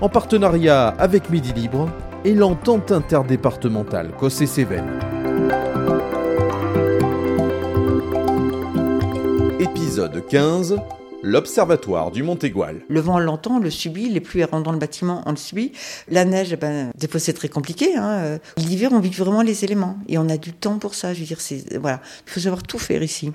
en partenariat avec Midi Libre et l'entente interdépartementale Cossé-Cévennes. Épisode 15 L'Observatoire du Mont-Égual. Le vent, l'entend, on le subit. Les pluies rendant le bâtiment, on le subit. La neige, ben, des fois, c'est très compliqué. Hein. L'hiver, on vit vraiment les éléments. Et on a du temps pour ça. Je veux dire, voilà. Il faut savoir tout faire ici.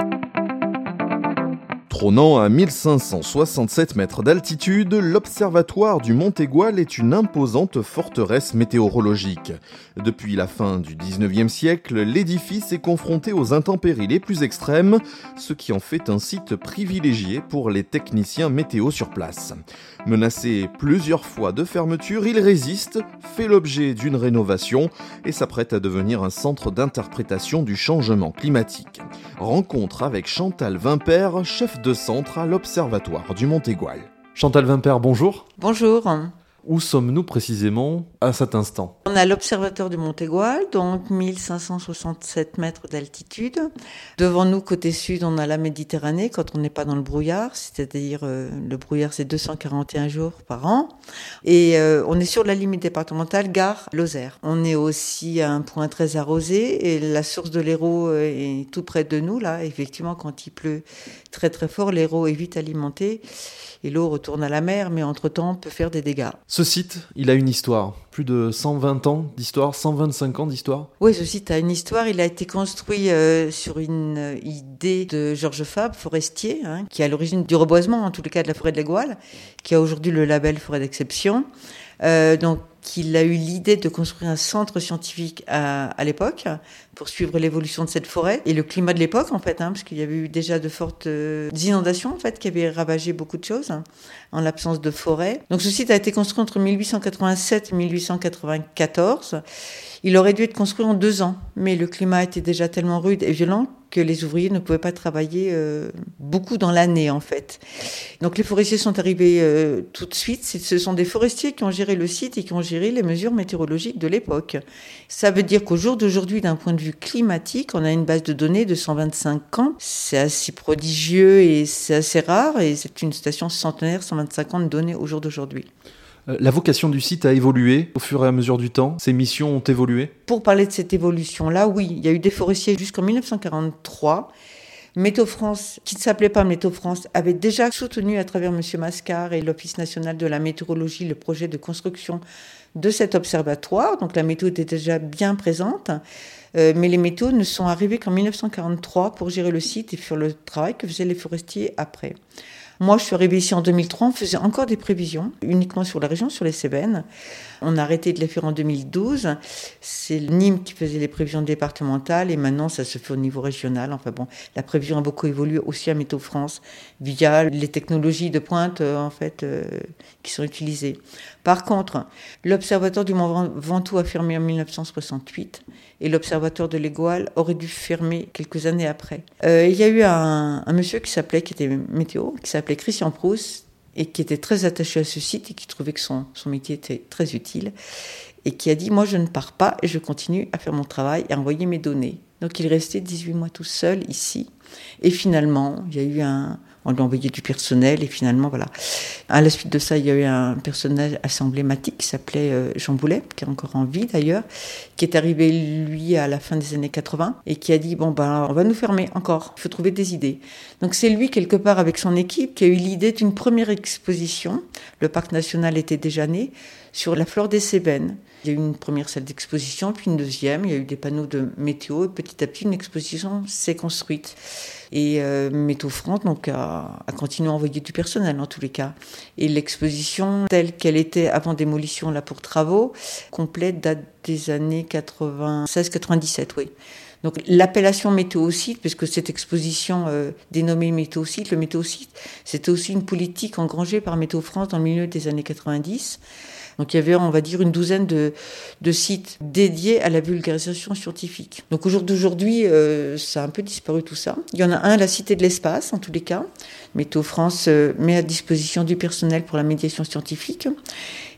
Trônant à 1567 mètres d'altitude, l'observatoire du Mont-Égual est une imposante forteresse météorologique. Depuis la fin du 19e siècle, l'édifice est confronté aux intempéries les plus extrêmes, ce qui en fait un site privilégié pour les techniciens météo sur place. Menacé plusieurs fois de fermeture, il résiste, fait l'objet d'une rénovation et s'apprête à devenir un centre d'interprétation du changement climatique. Rencontre avec Chantal Vimper, chef de centre à l'Observatoire du Mont-Égual. Chantal Vimper, bonjour. Bonjour. Où sommes-nous précisément à cet instant? On a l'observatoire du Mont-Égual, donc 1567 mètres d'altitude. Devant nous, côté sud, on a la Méditerranée quand on n'est pas dans le brouillard, c'est-à-dire euh, le brouillard c'est 241 jours par an. Et euh, on est sur la limite départementale gare Lozère. On est aussi à un point très arrosé et la source de l'Hérault euh, est tout près de nous là. Effectivement, quand il pleut très très fort, l'Hérault est vite alimenté et l'eau retourne à la mer, mais entre-temps on peut faire des dégâts. Ce site, il a une histoire. Plus de 120 ans d'histoire, 125 ans d'histoire Oui, ce site a une histoire. Il a été construit euh, sur une euh, idée de Georges Fabre, forestier, hein, qui est à l'origine du reboisement, en tous les cas de la forêt de l'Égoile, qui a aujourd'hui le label forêt d'exception. Euh, donc, qu'il a eu l'idée de construire un centre scientifique à, à l'époque pour suivre l'évolution de cette forêt et le climat de l'époque en fait, hein, parce qu'il y avait eu déjà de fortes euh, inondations en fait qui avaient ravagé beaucoup de choses hein, en l'absence de forêt. Donc ce site a été construit entre 1887 et 1894. Il aurait dû être construit en deux ans, mais le climat était déjà tellement rude et violent que les ouvriers ne pouvaient pas travailler euh, beaucoup dans l'année en fait. Donc les forestiers sont arrivés euh, tout de suite. Ce sont des forestiers qui ont géré le site et qui ont géré les mesures météorologiques de l'époque. Ça veut dire qu'au jour d'aujourd'hui, d'un point de vue climatique, on a une base de données de 125 ans. C'est assez prodigieux et c'est assez rare et c'est une station centenaire, 125 ans de données au jour d'aujourd'hui. Euh, la vocation du site a évolué au fur et à mesure du temps Ses missions ont évolué Pour parler de cette évolution-là, oui, il y a eu des forestiers jusqu'en 1943. Météo France, qui ne s'appelait pas Météo France, avait déjà soutenu à travers M. Mascar et l'Office national de la météorologie le projet de construction de cet observatoire. Donc la météo était déjà bien présente. Euh, mais les métaux ne sont arrivés qu'en 1943 pour gérer le site et faire le travail que faisaient les forestiers après. Moi, je suis arrivée ici en 2003, on faisait encore des prévisions, uniquement sur la région, sur les Cévennes. On a arrêté de les faire en 2012. C'est Nîmes qui faisait les prévisions départementales et maintenant ça se fait au niveau régional. Enfin bon, la prévision a beaucoup évolué aussi à Météo France via les technologies de pointe euh, en fait euh, qui sont utilisées. Par contre, l'observatoire du Mont Ventoux a fermé en 1968 et l'observatoire de l'Égoile aurait dû fermer quelques années après. Euh, il y a eu un, un monsieur qui s'appelait, qui était météo, qui s'appelait Christian Proust et qui était très attaché à ce site et qui trouvait que son, son métier était très utile et qui a dit moi je ne pars pas et je continue à faire mon travail et à envoyer mes données. Donc il est resté 18 mois tout seul ici et finalement il y a eu un, on lui a envoyé du personnel et finalement voilà. À la suite de ça, il y a eu un personnage assez emblématique qui s'appelait euh, Jean Boulet, qui est encore en vie d'ailleurs, qui est arrivé lui à la fin des années 80 et qui a dit bon ben on va nous fermer encore, il faut trouver des idées. Donc c'est lui quelque part avec son équipe qui a eu l'idée d'une première exposition. Le parc national était déjà né sur la flore des Cévennes. Il y a eu une première salle d'exposition, puis une deuxième. Il y a eu des panneaux de météo. Et petit à petit, une exposition s'est construite. Et euh, Météo France donc, a, a, continué à envoyer du personnel en tous les cas. Et l'exposition, telle qu'elle était avant démolition là pour travaux, complète date des années 96-97, oui. Donc l'appellation météosite, puisque cette exposition euh, dénommée météosite, le météosite, c'était aussi une politique engrangée par Météo France dans le milieu des années 90 Donc il y avait, on va dire, une douzaine de, de sites dédiés à la vulgarisation scientifique. Donc au jour d'aujourd'hui, euh, ça a un peu disparu tout ça. Il y en a un, la Cité de l'espace, en tous les cas. Météo France euh, met à disposition du personnel pour la médiation scientifique.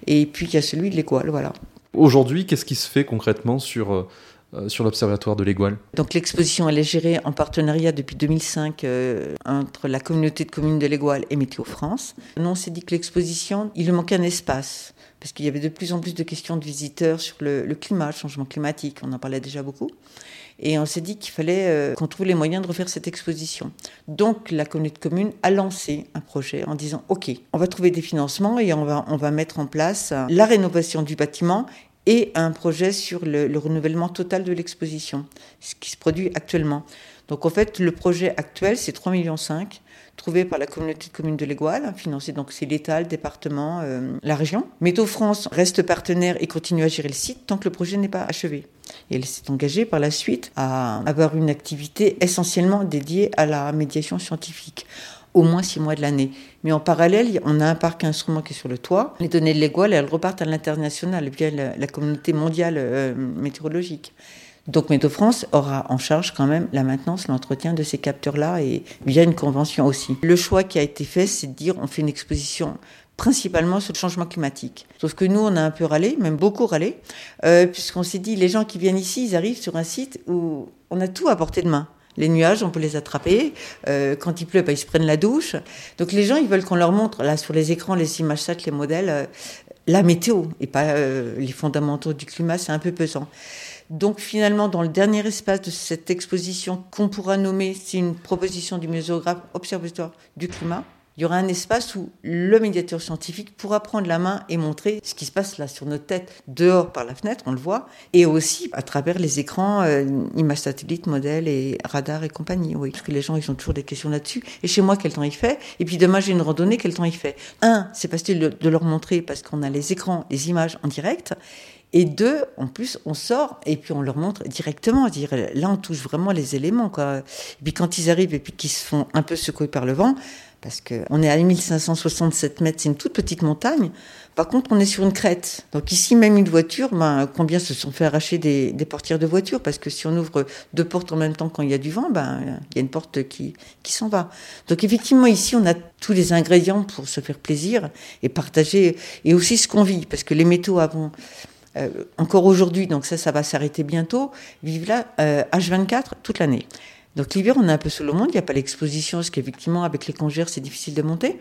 Et puis il y a celui de l'école, voilà. Aujourd'hui, qu'est-ce qui se fait concrètement sur euh, sur l'Observatoire de l'Égoile Donc l'exposition, elle est gérée en partenariat depuis 2005 euh, entre la communauté de communes de l'Égoile et Météo France. Nous, on s'est dit que l'exposition, il lui manquait un espace parce qu'il y avait de plus en plus de questions de visiteurs sur le, climat, le changement climatique, on en parlait déjà beaucoup. Et on s'est dit qu'il fallait euh, qu'on trouve les moyens de refaire cette exposition. Donc la communauté de communes a lancé un projet en disant OK, on va trouver des financements et on va, on va mettre en place la rénovation du bâtiment et un projet sur le, renouvellement total de l'exposition, ce qui se produit actuellement. Donc en fait, le projet actuel, c'est 3,5 millions trouvé par la communauté de communes de l'Égoile, financé donc c'est l'État, le département, euh, la région. Météo France reste partenaire et continue à gérer le site tant que le projet n'est pas achevé. Et elle s'est engagée par la suite à avoir une activité essentiellement dédiée à la médiation scientifique au moins six mois de l'année. Mais en parallèle, on a un parc instrument qui est sur le toit. Les données de l'Égoile, elles repartent à l'international via la, communauté mondiale euh, météorologique. Donc Météo France aura en charge quand même la maintenance, l'entretien de ces capteurs-là et via une convention aussi. Le choix qui a été fait, c'est de dire on fait une exposition principalement sur le changement climatique. Sauf que nous, on a un peu râlé, même beaucoup râlé, euh, puisqu'on s'est dit les gens qui viennent ici, ils arrivent sur un site où on a tout à portée de main. Les nuages, on peut les attraper. Euh, quand il pleut, bah, ils se prennent la douche. Donc les gens, ils veulent qu'on leur montre, là, sur les écrans, les images sat, les modèles, euh, la météo et pas euh, les fondamentaux du climat. C'est un peu pesant. Donc finalement, dans le dernier espace de cette exposition qu'on pourra nommer, c'est une proposition du muséographe Observatoire du climat il y aura un espace où le médiateur scientifique pourra prendre la main et montrer ce qui se passe là sur notre tête, dehors par la fenêtre, on le voit, et aussi à travers les écrans, euh, images satellites, modèles et radars et compagnie. Oui, parce que les gens, ils ont toujours des questions là-dessus. Et chez moi, quel temps il fait? Et puis demain, j'ai une randonnée, quel temps il fait? Un, c'est facile de leur montrer parce qu'on a les écrans, les images en direct. Et deux, en plus, on sort et puis on leur montre directement. Dire, là, on touche vraiment les éléments. Quoi. Et puis quand ils arrivent et puis qu'ils se font un peu secouer par le vent, parce qu'on est à 1567 mètres, c'est une toute petite montagne. Par contre, on est sur une crête. Donc ici, même une voiture, ben, combien se sont fait arracher des, portières de voiture? Parce que si on ouvre deux portes en même temps quand il y a du vent, ben, il y a une porte qui, qui s'en va. Donc effectivement, ici, on a tous les ingrédients pour se faire plaisir et partager, et aussi ce qu'on vit. Parce que les métaux avant... Euh, encore aujourd'hui, donc ça, ça va s'arrêter bientôt, vivent là H24 euh, toute l'année. Donc l'hiver, on est un peu sous le monde, il n'y a pas l'exposition, parce qu'effectivement, avec les congères, c'est difficile de monter.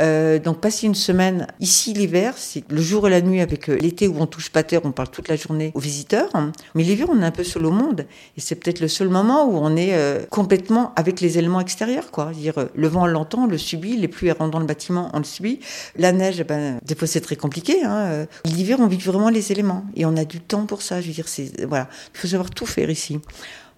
Euh, donc passer une semaine ici l'hiver, c'est le jour et la nuit avec euh, l'été où on touche pas terre, on parle toute la journée aux visiteurs. Mais l'hiver, on est un peu sous le monde. Et c'est peut-être le seul moment où on est euh, complètement avec les éléments extérieurs, quoi. dire, euh, le vent, on l'entend, on le subit, les pluies rendant le bâtiment, on le subit. La neige, eh ben, des fois, c'est très compliqué. Hein. L'hiver, on vit vraiment les éléments. Et on a du temps pour ça. Je veux dire, c'est, voilà. Il faut savoir tout faire ici.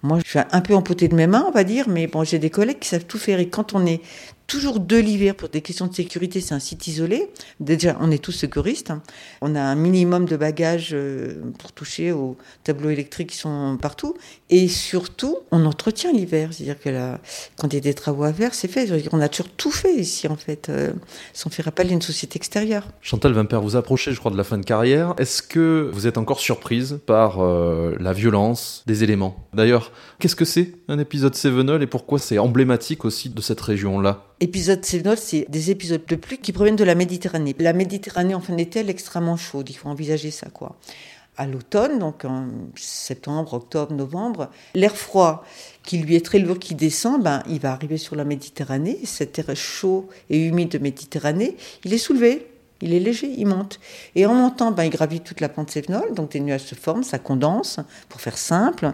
Moi, je suis un peu amputée de mes mains, on va dire, mais bon, j'ai des collègues qui savent tout faire. Et quand on est toujours de l'hiver pour des questions de sécurité, c'est un site isolé. Déjà, on est tous securistes. On a un minimum de bagages euh, pour toucher aux tableaux électriques qui sont partout. Et surtout, on entretient l'hiver. C'est-à-dire que là, quand il y a des travaux à faire, c'est fait. On a toujours tout fait ici, en fait, euh, sans faire appel à une société extérieure. Chantal Vimper, vous approchez, je crois, de la fin de carrière. Est-ce que vous êtes encore surprise par euh, la violence des éléments? D'ailleurs, qu'est-ce que c'est un épisode Sevenol et pourquoi c'est emblématique aussi de cette région-là? Épisode Sevenol, c'est des épisodes de pluie qui proviennent de la Méditerranée. La Méditerranée en fin d'été, elle est extrêmement chaude. Il faut envisager ça, quoi. À l'automne, donc en septembre, octobre, novembre, l'air froid qui lui est très lourd, qui descend, ben, il va arriver sur la Méditerranée. Cet air chaud et humide de Méditerranée, il est soulevé il est léger, il monte. Et en montant, ben, il gravit toute la pente sévenole, donc des nuages se forment, ça condense, pour faire simple.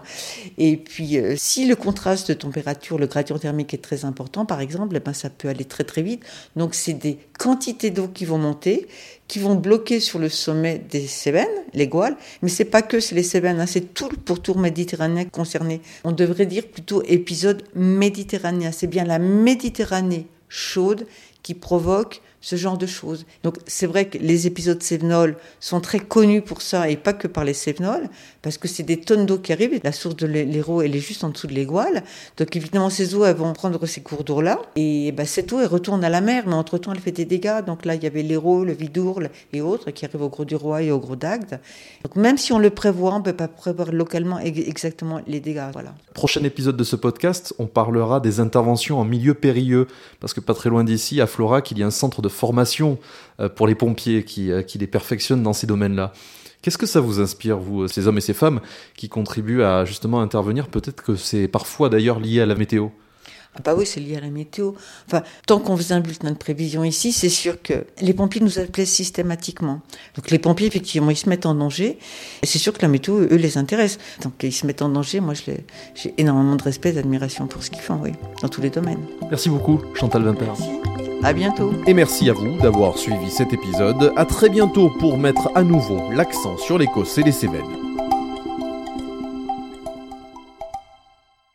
Et puis, euh, si le contraste de température, le gradient thermique est très important, par exemple, eh ben, ça peut aller très très vite. Donc, c'est des quantités d'eau qui vont monter, qui vont bloquer sur le sommet des Cévennes, les Gouales. Mais c'est pas que c'est les Cévennes, hein, c'est tout le pourtour méditerranéen concerné. On devrait dire plutôt épisode méditerranéen. C'est bien la Méditerranée chaude qui provoquent ce genre de choses. Donc c'est vrai que les épisodes Cévenol sont très connus pour ça et pas que par les Cévenols, parce que c'est des tonnes d'eau qui arrivent. La source de l'Hérault, elle est juste en dessous de l'Égoile. Donc évidemment, ces eaux, elles vont prendre ces cours d'eau-là. Et bah, cette eau, elle retourne à la mer, mais entre-temps, elle fait des dégâts. Donc là, il y avait l'Hérault, le Vidourle et autres qui arrivent au Gros du Roi et au Gros d'Agde. Donc même si on le prévoit, on ne peut pas prévoir localement exactement les dégâts. Voilà. Prochain épisode de ce podcast, on parlera des interventions en milieu périlleux, parce que pas très loin d'ici, à Florac, il y a un centre de formation euh, pour les pompiers qui, euh, qui les perfectionnent dans ces domaines-là. Qu'est-ce que ça vous inspire, vous, ces hommes et ces femmes qui contribuent à justement intervenir? Peut-être que c'est parfois d'ailleurs lié à la météo. Ah bah oui, c'est lié à la météo. Enfin, tant qu'on faisait un bulletin de prévision ici, c'est sûr que les pompiers nous appelaient systématiquement. Donc les pompiers, effectivement, ils se mettent en danger. Et c'est sûr que la météo, eux, les intéresse. Donc ils se mettent en danger. Moi, j'ai énormément de respect et d'admiration pour ce qu'ils font, oui, dans tous les domaines. Merci beaucoup, Chantal Vimper. À bientôt. Et merci à vous d'avoir suivi cet épisode. À très bientôt pour mettre à nouveau l'accent sur l'Écosse et les Cévennes.